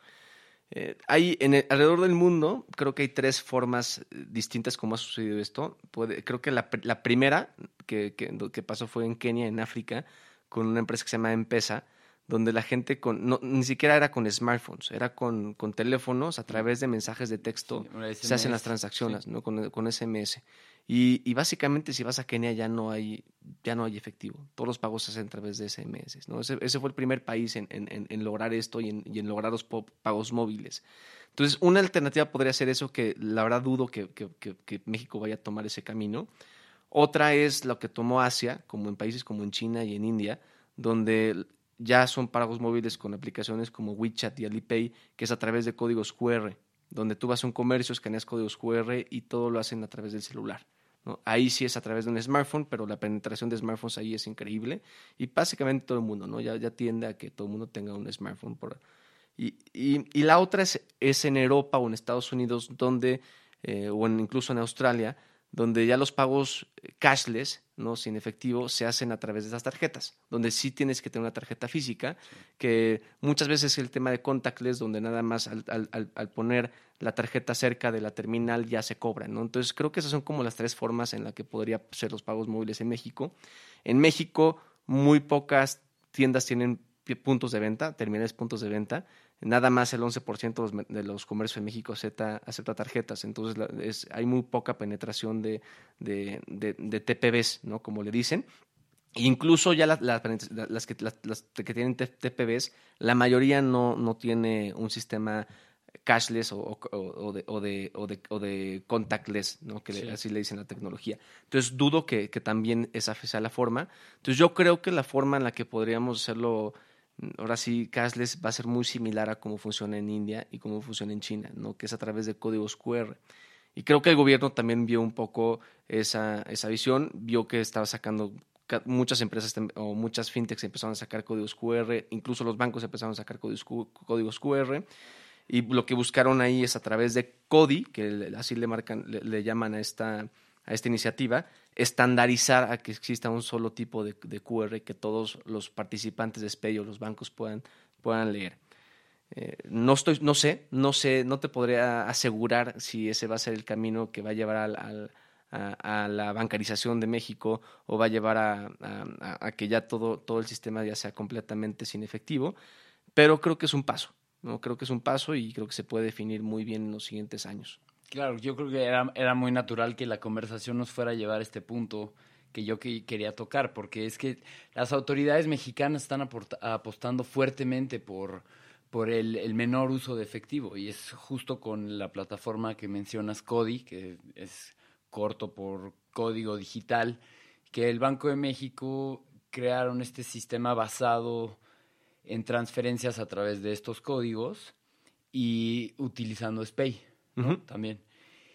Eh, hay en el- alrededor del mundo, creo que hay tres formas eh, distintas como ha sucedido esto. Puede- creo que la, la primera que, que, que pasó fue en Kenia, en África, con una empresa que se llama Empesa, donde la gente con, no, ni siquiera era con smartphones, era con, con teléfonos a través de mensajes de texto, Sí, se hacen las transacciones, sí. ¿no? Con, con SMS. Y, y básicamente si vas a Kenia ya no hay, ya no hay efectivo. Todos los pagos se hacen a través de SMS. Ese, fue el primer país en, en- en- lograr esto y en, en lograr los pagos móviles. Entonces, una alternativa podría ser eso, que la verdad dudo que, que- que- que México vaya a tomar ese camino. Otra es lo que tomó Asia, como en países como en China y en India, donde ya son pagos móviles con aplicaciones como WeChat y Alipay, que es a través de códigos QR, donde tú vas a un comercio, escaneas códigos QR y todo lo hacen a través del celular. Ahí sí es a través de un smartphone, pero la penetración de smartphones ahí es increíble y básicamente todo el mundo, ¿no? Ya, ya tiende a que todo el mundo tenga un smartphone. Por... Y, y, y la otra es, es en Europa o en Estados Unidos, donde, eh, o en, incluso en Australia, donde ya los pagos cashless, no sin efectivo, se hacen a través de esas tarjetas, donde sí tienes que tener una tarjeta física, que muchas veces es el tema de contactless, donde nada más al, al- al- poner la tarjeta cerca de la terminal ya se cobran, ¿no? Entonces creo que esas son como las tres formas en las que podría ser los pagos móviles en México. En México, muy pocas tiendas tienen puntos de venta, terminales puntos de venta. Nada más el 11% de los, me- de los comercios en México acepta, acepta tarjetas. Entonces la- es- hay muy poca penetración de, de, de- ¿no? Como le dicen. Incluso ya las, que, las, que tienen T- TPVs, la mayoría no, no tiene un sistema cashless o, o- o de, o, de, o, de, o de contactless, ¿no? que le- así le dicen la tecnología. Entonces dudo que, que también esa sea la forma. Entonces yo creo que la forma en la que podríamos hacerlo, ahora sí, cashless va a ser muy similar a cómo funciona en India y cómo funciona en China, ¿no? que es a través de códigos QR. Y creo que el gobierno también vio un poco esa, esa visión, vio que estaba sacando ca- muchas empresas o muchas fintechs empezaron a sacar códigos QR, incluso los bancos empezaron a sacar códigos, QR. Y lo que buscaron ahí es a través de CODI, que así le marcan, le llaman a esta, a esta iniciativa, estandarizar a que exista un solo tipo de, QR que todos los participantes de SPEI o los bancos puedan, puedan leer. Eh, no estoy, no sé, no sé, no te podría asegurar si ese va a ser el camino que va a llevar al, a, la bancarización de México o va a llevar a, a- a- a que ya todo, todo el sistema ya sea completamente sin efectivo, pero creo que es un paso, ¿no? Creo que es un paso y creo que se puede definir muy bien en los siguientes años. Claro, yo creo que era, era muy natural que la conversación nos fuera a llevar a este punto que yo que- quería tocar, porque es que las autoridades mexicanas están apostando fuertemente por, por el, el menor uso de efectivo y es justo con la plataforma que mencionas, CODI, que es corto por código digital, que el Banco de México crearon este sistema basado en transferencias a través de estos códigos y utilizando SPAY también.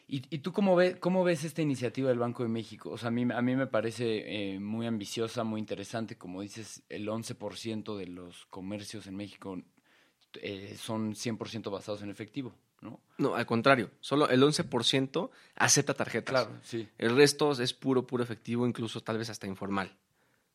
¿Y, y tú cómo, ve, cómo ves esta iniciativa del Banco de México? O sea, a mí, a mí me parece eh, muy ambiciosa, muy interesante. Como dices, el 11% de los comercios en México eh, son 100% basados en efectivo, ¿no? No, al contrario, solo el 11% acepta tarjetas. sí. El resto es puro, puro efectivo, incluso tal vez hasta informal.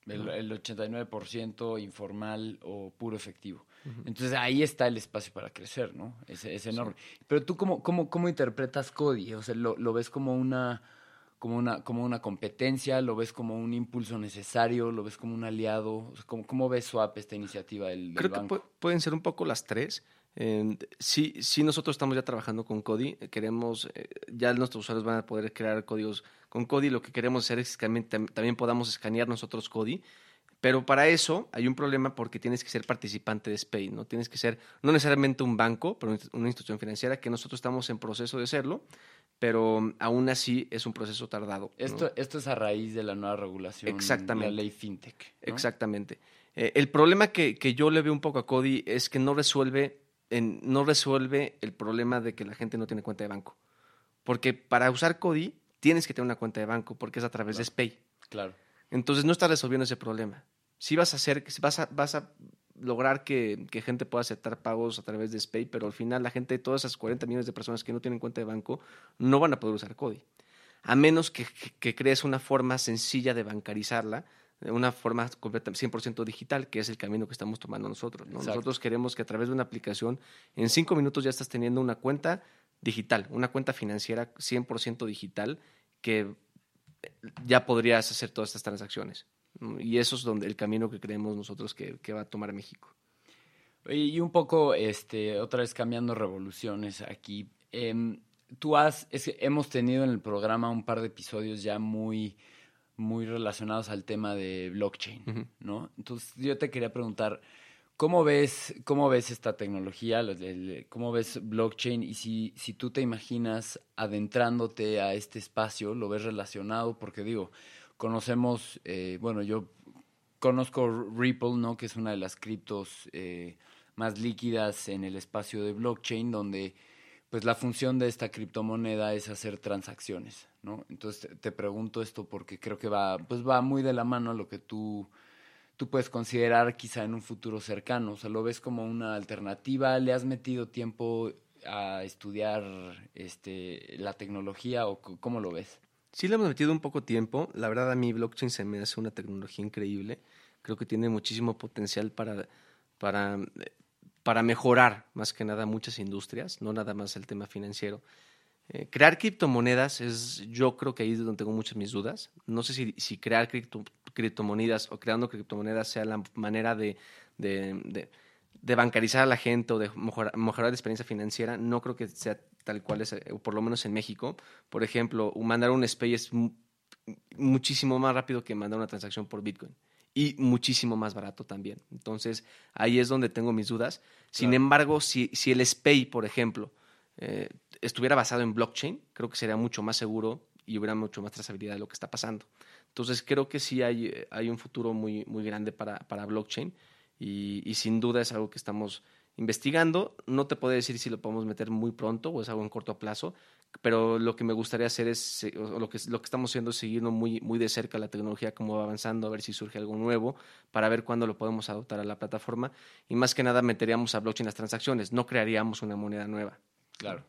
El, el 89% informal o puro efectivo. Entonces ahí está el espacio para crecer, ¿no? Es, es enorme. Pero tú, cómo, cómo, cómo interpretas Cody? O sea, ¿lo, lo ves como una, como, una, como una competencia? ¿Lo ves como un impulso necesario? ¿Lo ves como un aliado? O sea, ¿cómo, ¿Cómo ves Swap esta iniciativa del, del Creo que banco? pu- pueden ser un poco las tres. Eh, sí, sí, nosotros estamos ya trabajando con Cody. Queremos, eh, ya nuestros usuarios van a poder crear códigos con Cody. Lo que queremos hacer es que también, tam- también podamos escanear nosotros Cody. Pero para eso hay un problema porque tienes que ser participante de SPAY, ¿no? Tienes que ser, no necesariamente un banco, pero una institución financiera, que nosotros estamos en proceso de serlo, pero mm, aún así es un proceso tardado. ¿no? Esto, esto es a raíz de la nueva regulación, Exactamente. la ley FinTech. ¿no? Exactamente. Eh, el problema que, que yo le veo un poco a Cody es que no resuelve, en- no resuelve el problema de que la gente no tiene cuenta de banco. Porque para usar Cody tienes que tener una cuenta de banco porque es a través de SPAY. Claro. Entonces no está resolviendo ese problema. Si vas a hacer, si vas a, vas a lograr que, que gente pueda aceptar pagos a través de SPAY, pero al final la gente, todas esas 40 millones de personas que no tienen cuenta de banco, no van a poder usar Cody. A menos que, que- que crees una forma sencilla de bancarizarla, de una forma completa, 100% digital, que es el camino que estamos tomando nosotros. Nosotros queremos que a través de una aplicación, en cinco minutos ya estás teniendo una cuenta digital, una cuenta financiera 100% digital, que ya podrías hacer todas estas transacciones. Y eso es donde el camino que creemos nosotros que, que va a tomar México. Y un poco, este, otra vez cambiando revoluciones aquí. em, tú has, es hemos tenido en el programa un par de episodios ya muy, muy relacionados al tema de blockchain. ¿no? Entonces yo te quería preguntar, ¿cómo ves, cómo ves esta tecnología? ¿Cómo ves blockchain? Y si, si tú te imaginas adentrándote a este espacio, ¿lo ves relacionado? Porque digo, conocemos, eh, bueno, yo conozco Ripple, ¿no? Que es una de las criptos eh, más líquidas en el espacio de blockchain, donde pues la función de esta criptomoneda es hacer transacciones, ¿no? Entonces te, pregunto esto porque creo que va, pues va muy de la mano a lo que tú, tú puedes considerar quizá en un futuro cercano. O sea, lo ves como una alternativa, le has metido tiempo a estudiar este la tecnología o cómo lo ves? Sí le hemos metido un poco tiempo. La verdad a mí blockchain se me hace una tecnología increíble. Creo que tiene muchísimo potencial para, para, para mejorar más que nada muchas industrias, no nada más el tema financiero. Eh, crear criptomonedas es, yo creo que ahí es donde tengo muchas mis dudas. No sé si, crear cripto- criptomonedas o creando criptomonedas sea la manera de, de, bancarizar a la gente o de mejorar, mejorar la experiencia financiera. No creo que sea tal cual es, eh, por lo menos en México. Por ejemplo, mandar un SPAY es mu- muchísimo más rápido que mandar una transacción por Bitcoin. Y muchísimo más barato también. Entonces, ahí es donde tengo mis dudas. Sin Claro. embargo, si, si el SPAY, por ejemplo, eh, estuviera basado en blockchain, creo que sería mucho más seguro y hubiera mucho más trazabilidad de lo que está pasando. Entonces creo que sí hay, hay un futuro muy, muy grande para, para blockchain y, y sin duda es algo que estamos investigando. No te puedo decir si lo podemos meter muy pronto o es algo en corto plazo, pero lo que me gustaría hacer es, o lo que, lo que estamos haciendo es seguirnos muy, muy de cerca la tecnología, cómo va avanzando, a ver si surge algo nuevo, para ver cuándo lo podemos adoptar a la plataforma. Y más que nada meteríamos a blockchain las transacciones, no crearíamos una moneda nueva. Claro.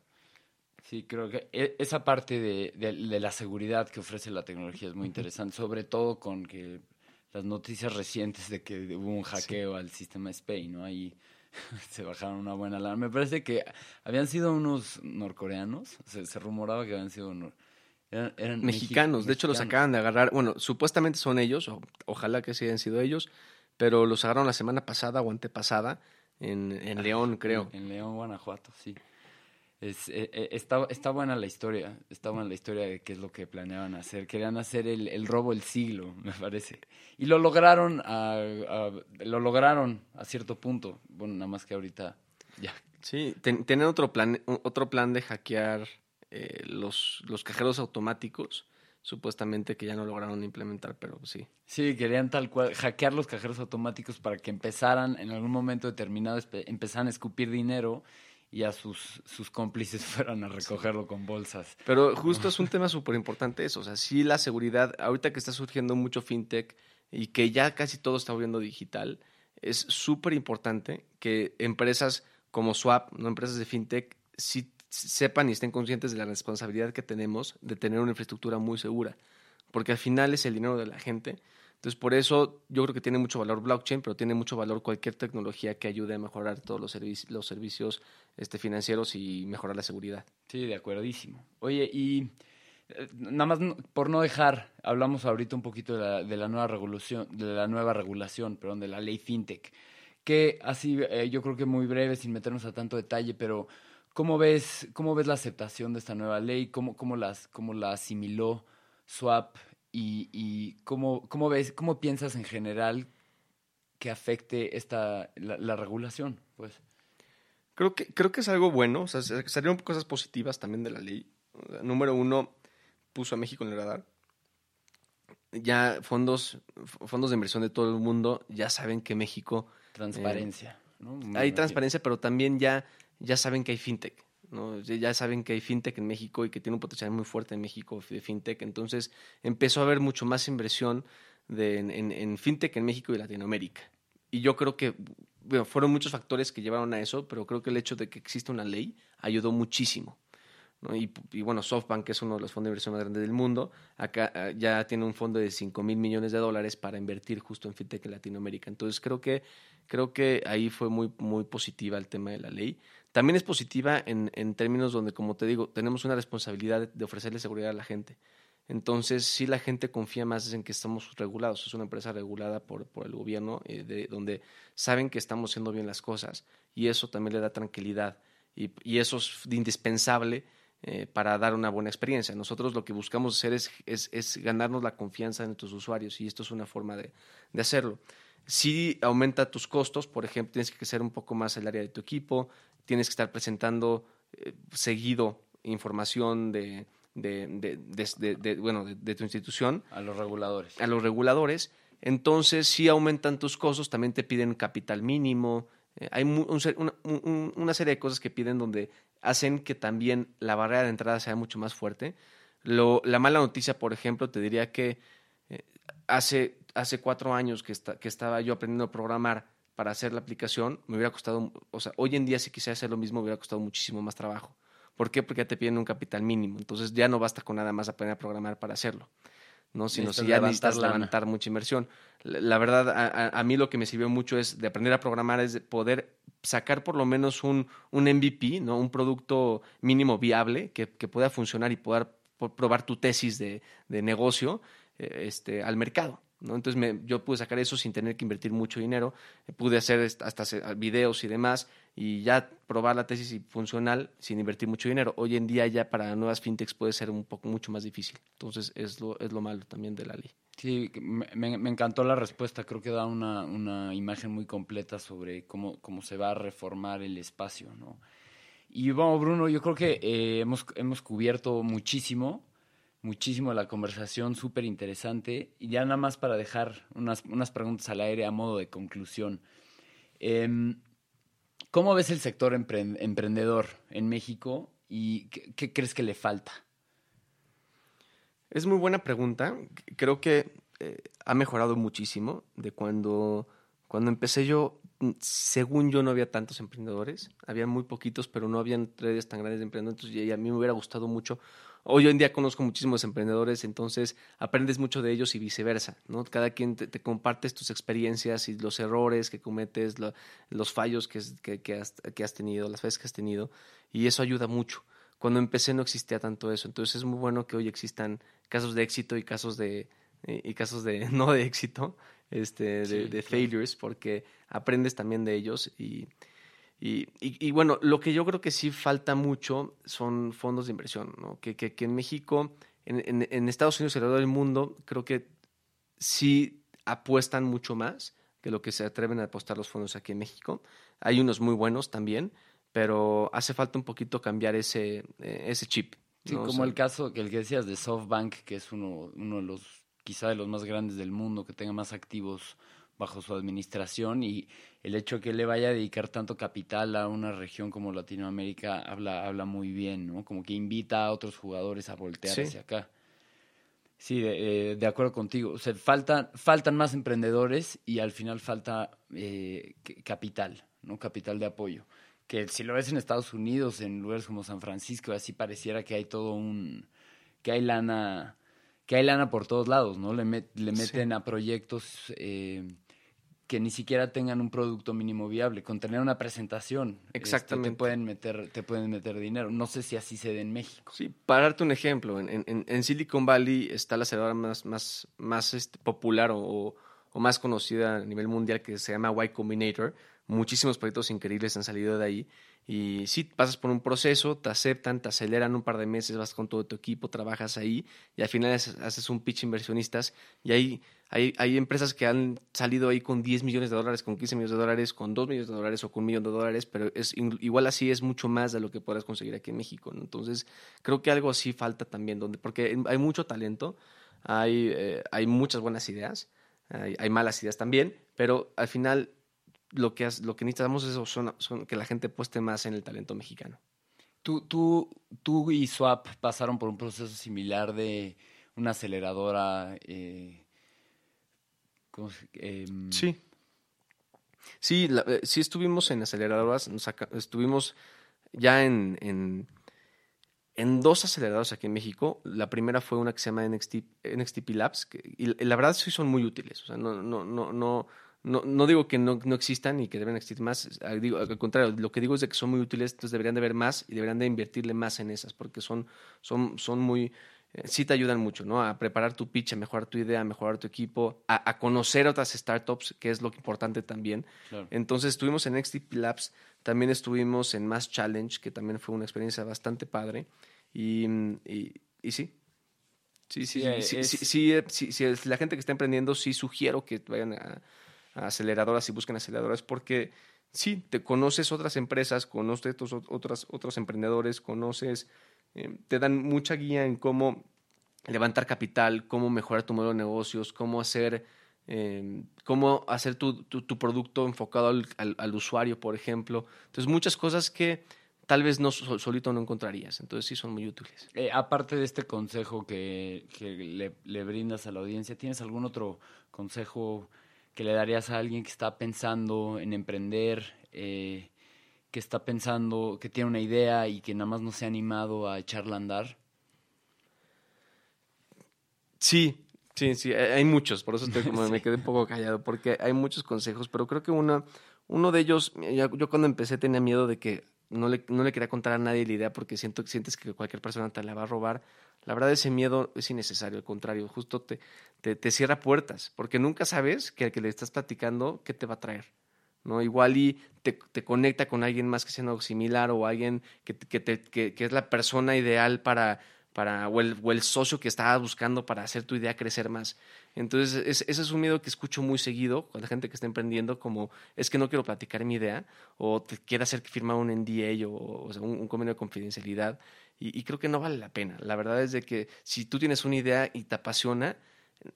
Sí, creo que e- esa parte de, de- de la seguridad que ofrece la tecnología es muy interesante, sobre todo con que las noticias recientes de que hubo un hackeo al sistema SPAY, ¿no? Ahí se bajaron una buena alarma. Me parece que habían sido unos norcoreanos, se, se rumoraba que habían sido nor- eran, eran mexicanos. mexi- De hecho, los acaban de agarrar. Bueno, supuestamente son ellos, o- ojalá que sí hayan sido ellos, pero los agarraron la semana pasada o antepasada en, en León, creo. En León, Guanajuato, sí. Es, eh, eh, está, está buena la historia, está buena la historia de qué es lo que planeaban hacer. Querían hacer el, el robo del siglo, me parece. Y lo lograron a, a- lo lograron a cierto punto. Bueno, nada más que ahorita ya. Sí, ten- tenían otro plan, otro plan de hackear eh, los, los cajeros automáticos, supuestamente que ya no lograron implementar, pero sí. Sí, querían tal cual hackear los cajeros automáticos para que empezaran en algún momento determinado, empezaran a escupir dinero y a sus, sus cómplices fueran a recogerlo con bolsas. Pero justo es un tema súper importante eso, o sea, sí la seguridad, ahorita que está surgiendo mucho fintech y que ya casi todo está volviendo digital, es súper importante que empresas como Swap, no empresas de fintech, sí sepan y estén conscientes de la responsabilidad que tenemos de tener una infraestructura muy segura, porque al final es el dinero de la gente. Entonces, por eso yo creo que tiene mucho valor blockchain, pero tiene mucho valor cualquier tecnología que ayude a mejorar todos los, servici- los servicios este, financieros y mejorar la seguridad. Sí, de acuerdísimo. Oye, y eh, nada más por no dejar, hablamos ahorita un poquito de la, de la nueva regulación, de la nueva regulación, perdón, de la ley fintech, que así eh, yo creo que muy breve, sin meternos a tanto detalle, pero ¿cómo ves, cómo ves la aceptación de esta nueva ley? ¿Cómo, cómo, las, cómo la asimiló Swap? Y, y cómo, cómo ves, cómo piensas en general que afecte esta la, la regulación, pues. Creo que, creo que es algo bueno, o sea, se- salieron cosas positivas también de la ley. Número uno, puso a México en el radar. Ya fondos, fondos de inversión de todo el mundo ya saben que México Transparencia. ¿no? Me hay transparencia, pero también ya, ya saben que hay fintech. ¿No? Ya- saben que hay fintech en México y que tiene un potencial muy fuerte en México de fintech. Entonces empezó a haber mucho más inversión de, en, fintech en México y Latinoamérica. Y yo creo que bueno, fueron muchos factores que llevaron a eso, pero creo que el hecho de que exista una ley ayudó muchísimo. y bueno, SoftBank, que es uno de los fondos de inversión más grandes del mundo, acá ah, ya tiene un fondo de 5 mil millones de dólares para invertir justo en fintech en Latinoamérica. Entonces creo que, creo que ahí fue muy, muy positiva el tema de la ley. También es positiva en, en términos donde, como te digo, tenemos una responsabilidad de, ofrecerle seguridad a la gente. Entonces, sí la gente confía más en que estamos regulados. Es una empresa regulada por, por el gobierno, eh, de, donde saben que estamos haciendo bien las cosas y eso también le da tranquilidad. Y, y eso es indispensable eh, para dar una buena experiencia. Nosotros lo que buscamos hacer es, es, es ganarnos la confianza de nuestros usuarios y esto es una forma de, de hacerlo. Si aumenta tus costos, por ejemplo, tienes que crecer un poco más el área de tu equipo, tienes que estar presentando eh, seguido información de, de, de, de- de- de- bueno, de, tu institución A los reguladores. a los reguladores. Entonces, si aumentan tus costos, también te piden capital mínimo. Eh, hay mu- un ser- una, un- una serie de cosas que piden donde hacen que también la barrera de entrada sea mucho más fuerte. Lo, la mala noticia, por ejemplo, te diría que eh, hace, hace cuatro años que, esta- que estaba yo aprendiendo a programar para hacer la aplicación, me hubiera costado, o sea, hoy en día si quisiera hacer lo mismo, me hubiera costado muchísimo más trabajo. ¿Por qué? Porque ya te piden un capital mínimo. Entonces ya no basta con nada más aprender a programar para hacerlo. ¿no? Sino si ya necesitas lana. levantar mucha inversión. La, la verdad, a, mí lo que me sirvió mucho es de aprender a programar, es de poder sacar por lo menos un, un MVP, ¿no? un producto mínimo viable que, que pueda funcionar y poder po- probar tu tesis de, de negocio eh, este, al mercado. ¿No? Entonces me- yo pude sacar eso sin tener que invertir mucho dinero, eh, pude hacer hasta hacer videos y demás y ya probar la tesis funcional sin invertir mucho dinero. Hoy en día ya para nuevas fintechs puede ser un poco mucho más difícil. Entonces es lo, es lo malo también de la ley. Sí, me- me encantó la respuesta. Creo que da una, una imagen muy completa sobre cómo, cómo se va a reformar el espacio, ¿no? Y bueno, Bruno, yo creo que eh, hemos, hemos cubierto muchísimo, muchísimo la conversación, súper interesante. Y ya nada más para dejar unas, unas preguntas al aire a modo de conclusión. Em, ¿Cómo ves el sector empre- emprendedor en México y qué, crees que le falta? Es muy buena pregunta. Creo que eh, ha mejorado muchísimo de cuando, cuando empecé yo. Según yo, no había tantos emprendedores. Había muy poquitos, pero no habían redes tan grandes de emprendedores. Y a mí me hubiera gustado mucho. Hoy en día conozco muchísimos emprendedores, entonces aprendes mucho de ellos y viceversa, ¿no? Cada quien te, te compartes tus experiencias y los errores que cometes, lo- los fallos que, que, que has, que has tenido, las veces que has tenido, y eso ayuda mucho. Cuando empecé no existía tanto eso, entonces es muy bueno que hoy existan casos de éxito y casos de, eh, y casos de no de éxito, este, de, Sí, de claro. failures, porque aprendes también de ellos y, y, y- y bueno, lo que yo creo que sí falta mucho son fondos de inversión, ¿no? Que, que, que en México, en, en- en Estados Unidos y alrededor del mundo, creo que sí apuestan mucho más que lo que se atreven a apostar los fondos aquí en México. Hay unos muy buenos también, pero hace falta un poquito cambiar ese, eh, ese chip. Sí, como sea, el caso que el que decías de SoftBank, que es uno, uno de los, quizá de los más grandes del mundo, que tenga más activos bajo su administración y el hecho de que le vaya a dedicar tanto capital a una región como Latinoamérica habla, habla muy bien, ¿no? Como que invita a otros jugadores a voltear Sí. hacia acá. Sí, de, eh, de acuerdo contigo. O sea, faltan, faltan más emprendedores y al final falta eh, capital, ¿no? Capital de apoyo. Que si lo ves en Estados Unidos, en lugares como San Francisco, así pareciera que hay todo un... que hay lana, que hay lana por todos lados, ¿no? Le, met- le Sí. meten a proyectos eh, que ni siquiera tengan un producto mínimo viable. Con tener una presentación, este, Exactamente. te, pueden meter, te pueden meter dinero. No sé si así se dé en México. Sí, para darte un ejemplo, en, en- en Silicon Valley está la aceleradora más, más, más este, popular o, o más conocida a nivel mundial que se llama Y Combinator. Muchísimos proyectos increíbles han salido de ahí. Y sí, pasas por un proceso, te aceptan, te aceleran un par de meses, vas con todo tu equipo, trabajas ahí y al final haces, un pitch inversionistas. Y hay, hay, hay empresas que han salido ahí con 10 millones de dólares, con 15 millones de dólares, con 2 millones de dólares o con un millón de dólares, pero es, igual así es mucho más de lo que podrás conseguir aquí en México. Entonces, creo que algo así falta también, donde, porque hay mucho talento, hay, eh, hay muchas buenas ideas, hay malas ideas también, pero al final lo que, has- lo que necesitamos es son, son que la gente pueste más en el talento mexicano. Tú, tú, tú y Swap pasaron por un proceso similar de una aceleradora. Eh, ¿cómo se- em, Sí. Sí, la- eh, sí estuvimos en aceleradoras, saca- estuvimos ya en, en, en dos aceleradoras aquí en México. La primera fue una que se llama NXT, NXTP Labs, que- y, la- la verdad sí son muy útiles. O sea, no, no, no, no, no, no digo que no, no existan y que deben existir más, ah, digo, al contrario, lo que digo es de que son muy útiles, entonces deberían de ver más y deberían de invertirle más en esas, porque son, son, son muy, eh, sí te ayudan mucho, ¿no? A preparar tu pitch, a mejorar tu idea, a mejorar tu equipo, a, a conocer otras startups, que es lo importante también. Claro. Entonces estuvimos en XTP Labs, también estuvimos en Mass Challenge, que también fue una experiencia bastante padre. Y, y, y sí. Sí, sí, Sí, eh, sí, es- sí, sí, sí, la gente que está emprendiendo, sí sugiero que vayan a aceleradoras y busquen aceleradoras porque sí, te conoces otras empresas, conoces otros, otras, otros emprendedores, conoces, eh, te dan mucha guía en cómo levantar capital, cómo mejorar tu modelo de negocios, cómo hacer, eh, cómo hacer tu, tu- producto enfocado al, al- al usuario, por ejemplo. Entonces, muchas cosas que tal vez no sol- solito no encontrarías. Entonces, sí son muy útiles. Eh, aparte de este consejo que, que le brindas a la audiencia, ¿tienes algún otro consejo que le darías a alguien que está pensando en emprender, eh, que está pensando, que tiene una idea y que nada más no se ha animado a echarla a andar? Sí, sí, sí, hay hay muchos, por eso estoy como me quedé un poco callado, porque hay muchos consejos, pero creo que una, uno de ellos, ya- yo cuando empecé tenía miedo de que no le, no le quería contar a nadie la idea porque siento sientes que cualquier persona te la va a robar. La verdad ese miedo es innecesario, al contrario, justo te, te, te cierra puertas, porque nunca sabes que al que le estás platicando qué te va a traer. ¿no? Igual y te, te conecta con alguien más que sea similar o alguien que, que, te- que- que es la persona ideal para, para, o, el, o el socio que estabas buscando para hacer tu idea crecer más. Entonces, es- ese es un miedo que escucho muy seguido con la gente que está emprendiendo, como es que no quiero platicar mi idea, o te quiere hacer firmar un NDA o, o sea, un, un convenio de confidencialidad, y, y creo que no vale la pena. La verdad es de que si tú tienes una idea y te apasiona,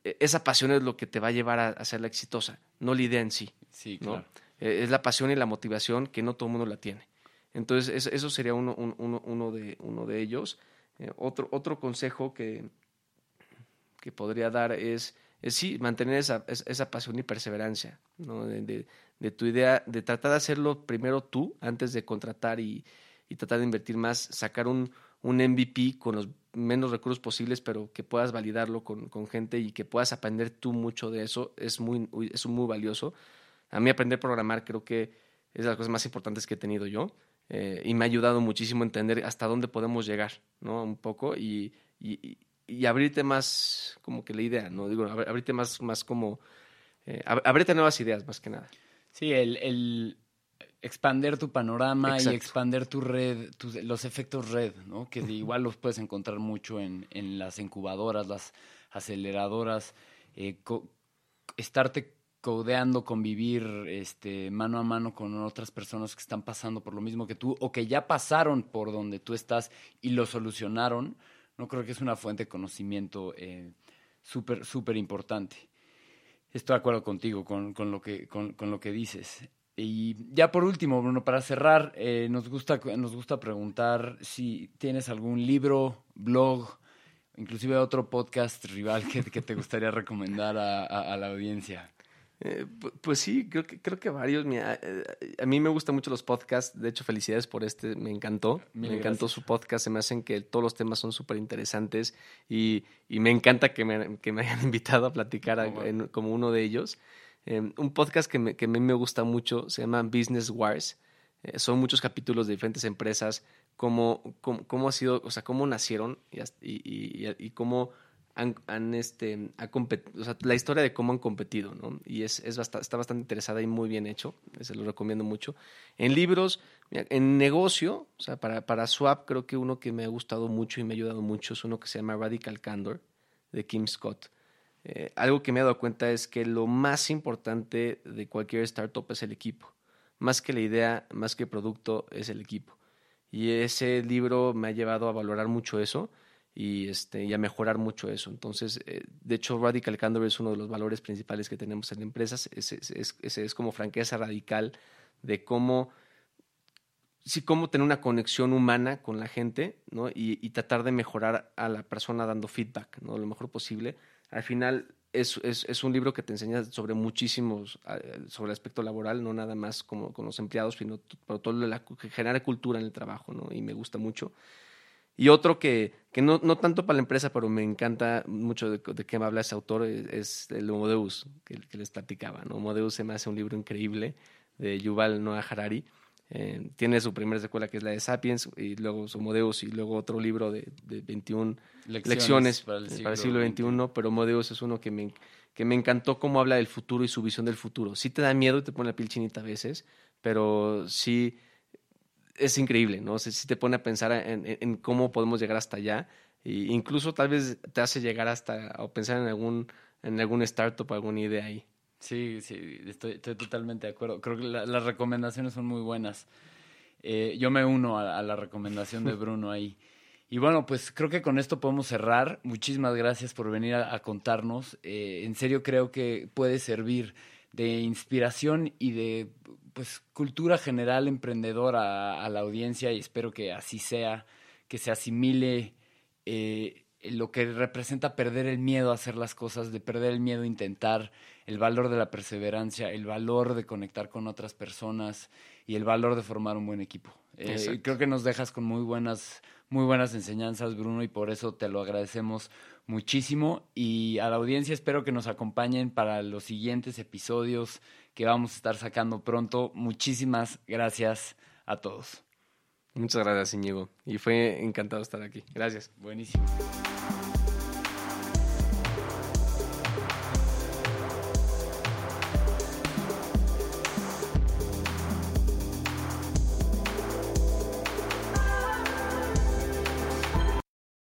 eh, esa pasión es lo que te va a llevar a hacerla exitosa, no la idea en sí. Sí, ¿no? claro. Eh, es la pasión y la motivación que no todo el mundo la tiene. Entonces, es- eso sería uno, un- uno, uno de, uno de ellos. Eh, otro, otro consejo que, que podría dar es, es sí, mantener esa, es- esa pasión y perseverancia, ¿no? de, de- tu idea, de tratar de hacerlo primero tú antes de contratar y, y tratar de invertir más, sacar un, un MVP con los menos recursos posibles, pero que puedas validarlo con, con gente y que puedas aprender tú mucho de eso, es muy, es muy valioso. A mí aprender a programar creo que es de las cosas más importantes que he tenido yo eh, y me ha ayudado muchísimo a entender hasta dónde podemos llegar, ¿no? Un poco y, y- abrirte más como que la idea, ¿no? Digo, ab- abrirte más, más como... eh, ab- abrirte nuevas ideas más que nada. Sí, el, el expander tu panorama y expander tu red, tus- los efectos red, ¿no? Que igual los puedes encontrar mucho en, en las incubadoras, las aceleradoras, eh, co- estarte codeando, convivir este, mano a mano con otras personas que están pasando por lo mismo que tú o que ya pasaron por donde tú estás y lo solucionaron, no creo que es una fuente de conocimiento eh, súper, súper importante. Estoy de acuerdo contigo con, con lo, que, con, con lo que dices. Y ya por último, Bruno, para cerrar, eh, nos, gusta, nos gusta preguntar si tienes algún libro, blog, inclusive otro podcast rival que, que te gustaría recomendar a, a- a la audiencia. Eh, pu- pues sí, creo que, creo que varios. Mira, eh, a mí me gustan mucho los podcasts. De hecho, felicidades por este. Me encantó. Mil me encantó gracias. su podcast. Se me hacen que todos los temas son súper interesantes. Y, y me encanta que me, que me hayan invitado a platicar a- Oh, wow. en- como uno de ellos. Eh, un podcast que, me, que a mí me gusta mucho se llama Business Wars. Eh, son muchos capítulos de diferentes empresas. Cómo, cómo, cómo ha sido, o sea, cómo nacieron y- y- y cómo han, este, ha o la historia de cómo han competido, ¿no? Y es, es está bastante interesada y muy bien hecho, se lo recomiendo mucho. En libros, en negocio, para, para Swap creo que uno que me ha gustado mucho y me ha ayudado mucho es uno que se llama Radical Candor, de Kim Scott. Eh, algo que me he dado cuenta es que lo más importante de cualquier startup es el equipo. Más que la idea, más que el producto, es el equipo. Y ese libro me ha llevado a valorar mucho eso y, este, y a mejorar mucho eso. Entonces, eh, de hecho, Radical Candor es uno de los valores principales que tenemos en empresas. Es, es- ese es como franqueza radical de cómo, sí, cómo tener una conexión humana con la gente ¿no? y, y tratar de mejorar a la persona dando feedback ¿no? lo mejor posible. Al final, es, es, es un libro que te enseña sobre muchísimos, sobre el aspecto laboral, no nada más como con los empleados, sino todo lo que genera cultura en el trabajo, ¿no? Y me gusta mucho. Y otro que, que no, no tanto para la empresa, pero me encanta mucho de, de qué me habla ese autor, es, es el Homo Deus, que, que les platicaba, ¿no? Homo Deus se me hace un libro increíble de Yuval Noah Harari. Eh, tiene su primera secuela que es la de Sapiens, y luego su Homo Deus, y luego otro libro de, de 21 Lecciones lecciones, para el para el siglo XXI, pero Homo Deus es uno que me, que me encantó cómo habla del futuro y su visión del futuro. Sí te da miedo y te pone la piel chinita a veces, pero sí es increíble, ¿no? O sea, sí te pone a pensar en, en- cómo podemos llegar hasta allá. E incluso tal vez te hace llegar hasta o pensar en algún, en algún startup alguna idea ahí. Sí, sí, estoy, estoy totalmente de acuerdo. Creo que la- las recomendaciones son muy buenas. Eh, yo me uno a, a la recomendación de Bruno ahí. Y bueno, pues creo que con esto podemos cerrar. Muchísimas gracias por venir a, a contarnos. Eh, en serio creo que puede servir de inspiración y de pues cultura general emprendedora a, a la audiencia y espero que así sea, que se asimile eh, lo que representa perder el miedo a hacer las cosas, de perder el miedo a intentar, el valor de la perseverancia, el valor de conectar con otras personas y el valor de formar un buen equipo. Eh, creo que nos dejas con muy buenas, muy buenas enseñanzas, Bruno, y por eso te lo agradecemos muchísimo. Y a la audiencia espero que nos acompañen para los siguientes episodios que vamos a estar sacando pronto. Muchísimas gracias a todos. Muchas gracias, Íñigo. Y fue encantado estar aquí. Gracias. Buenísimo.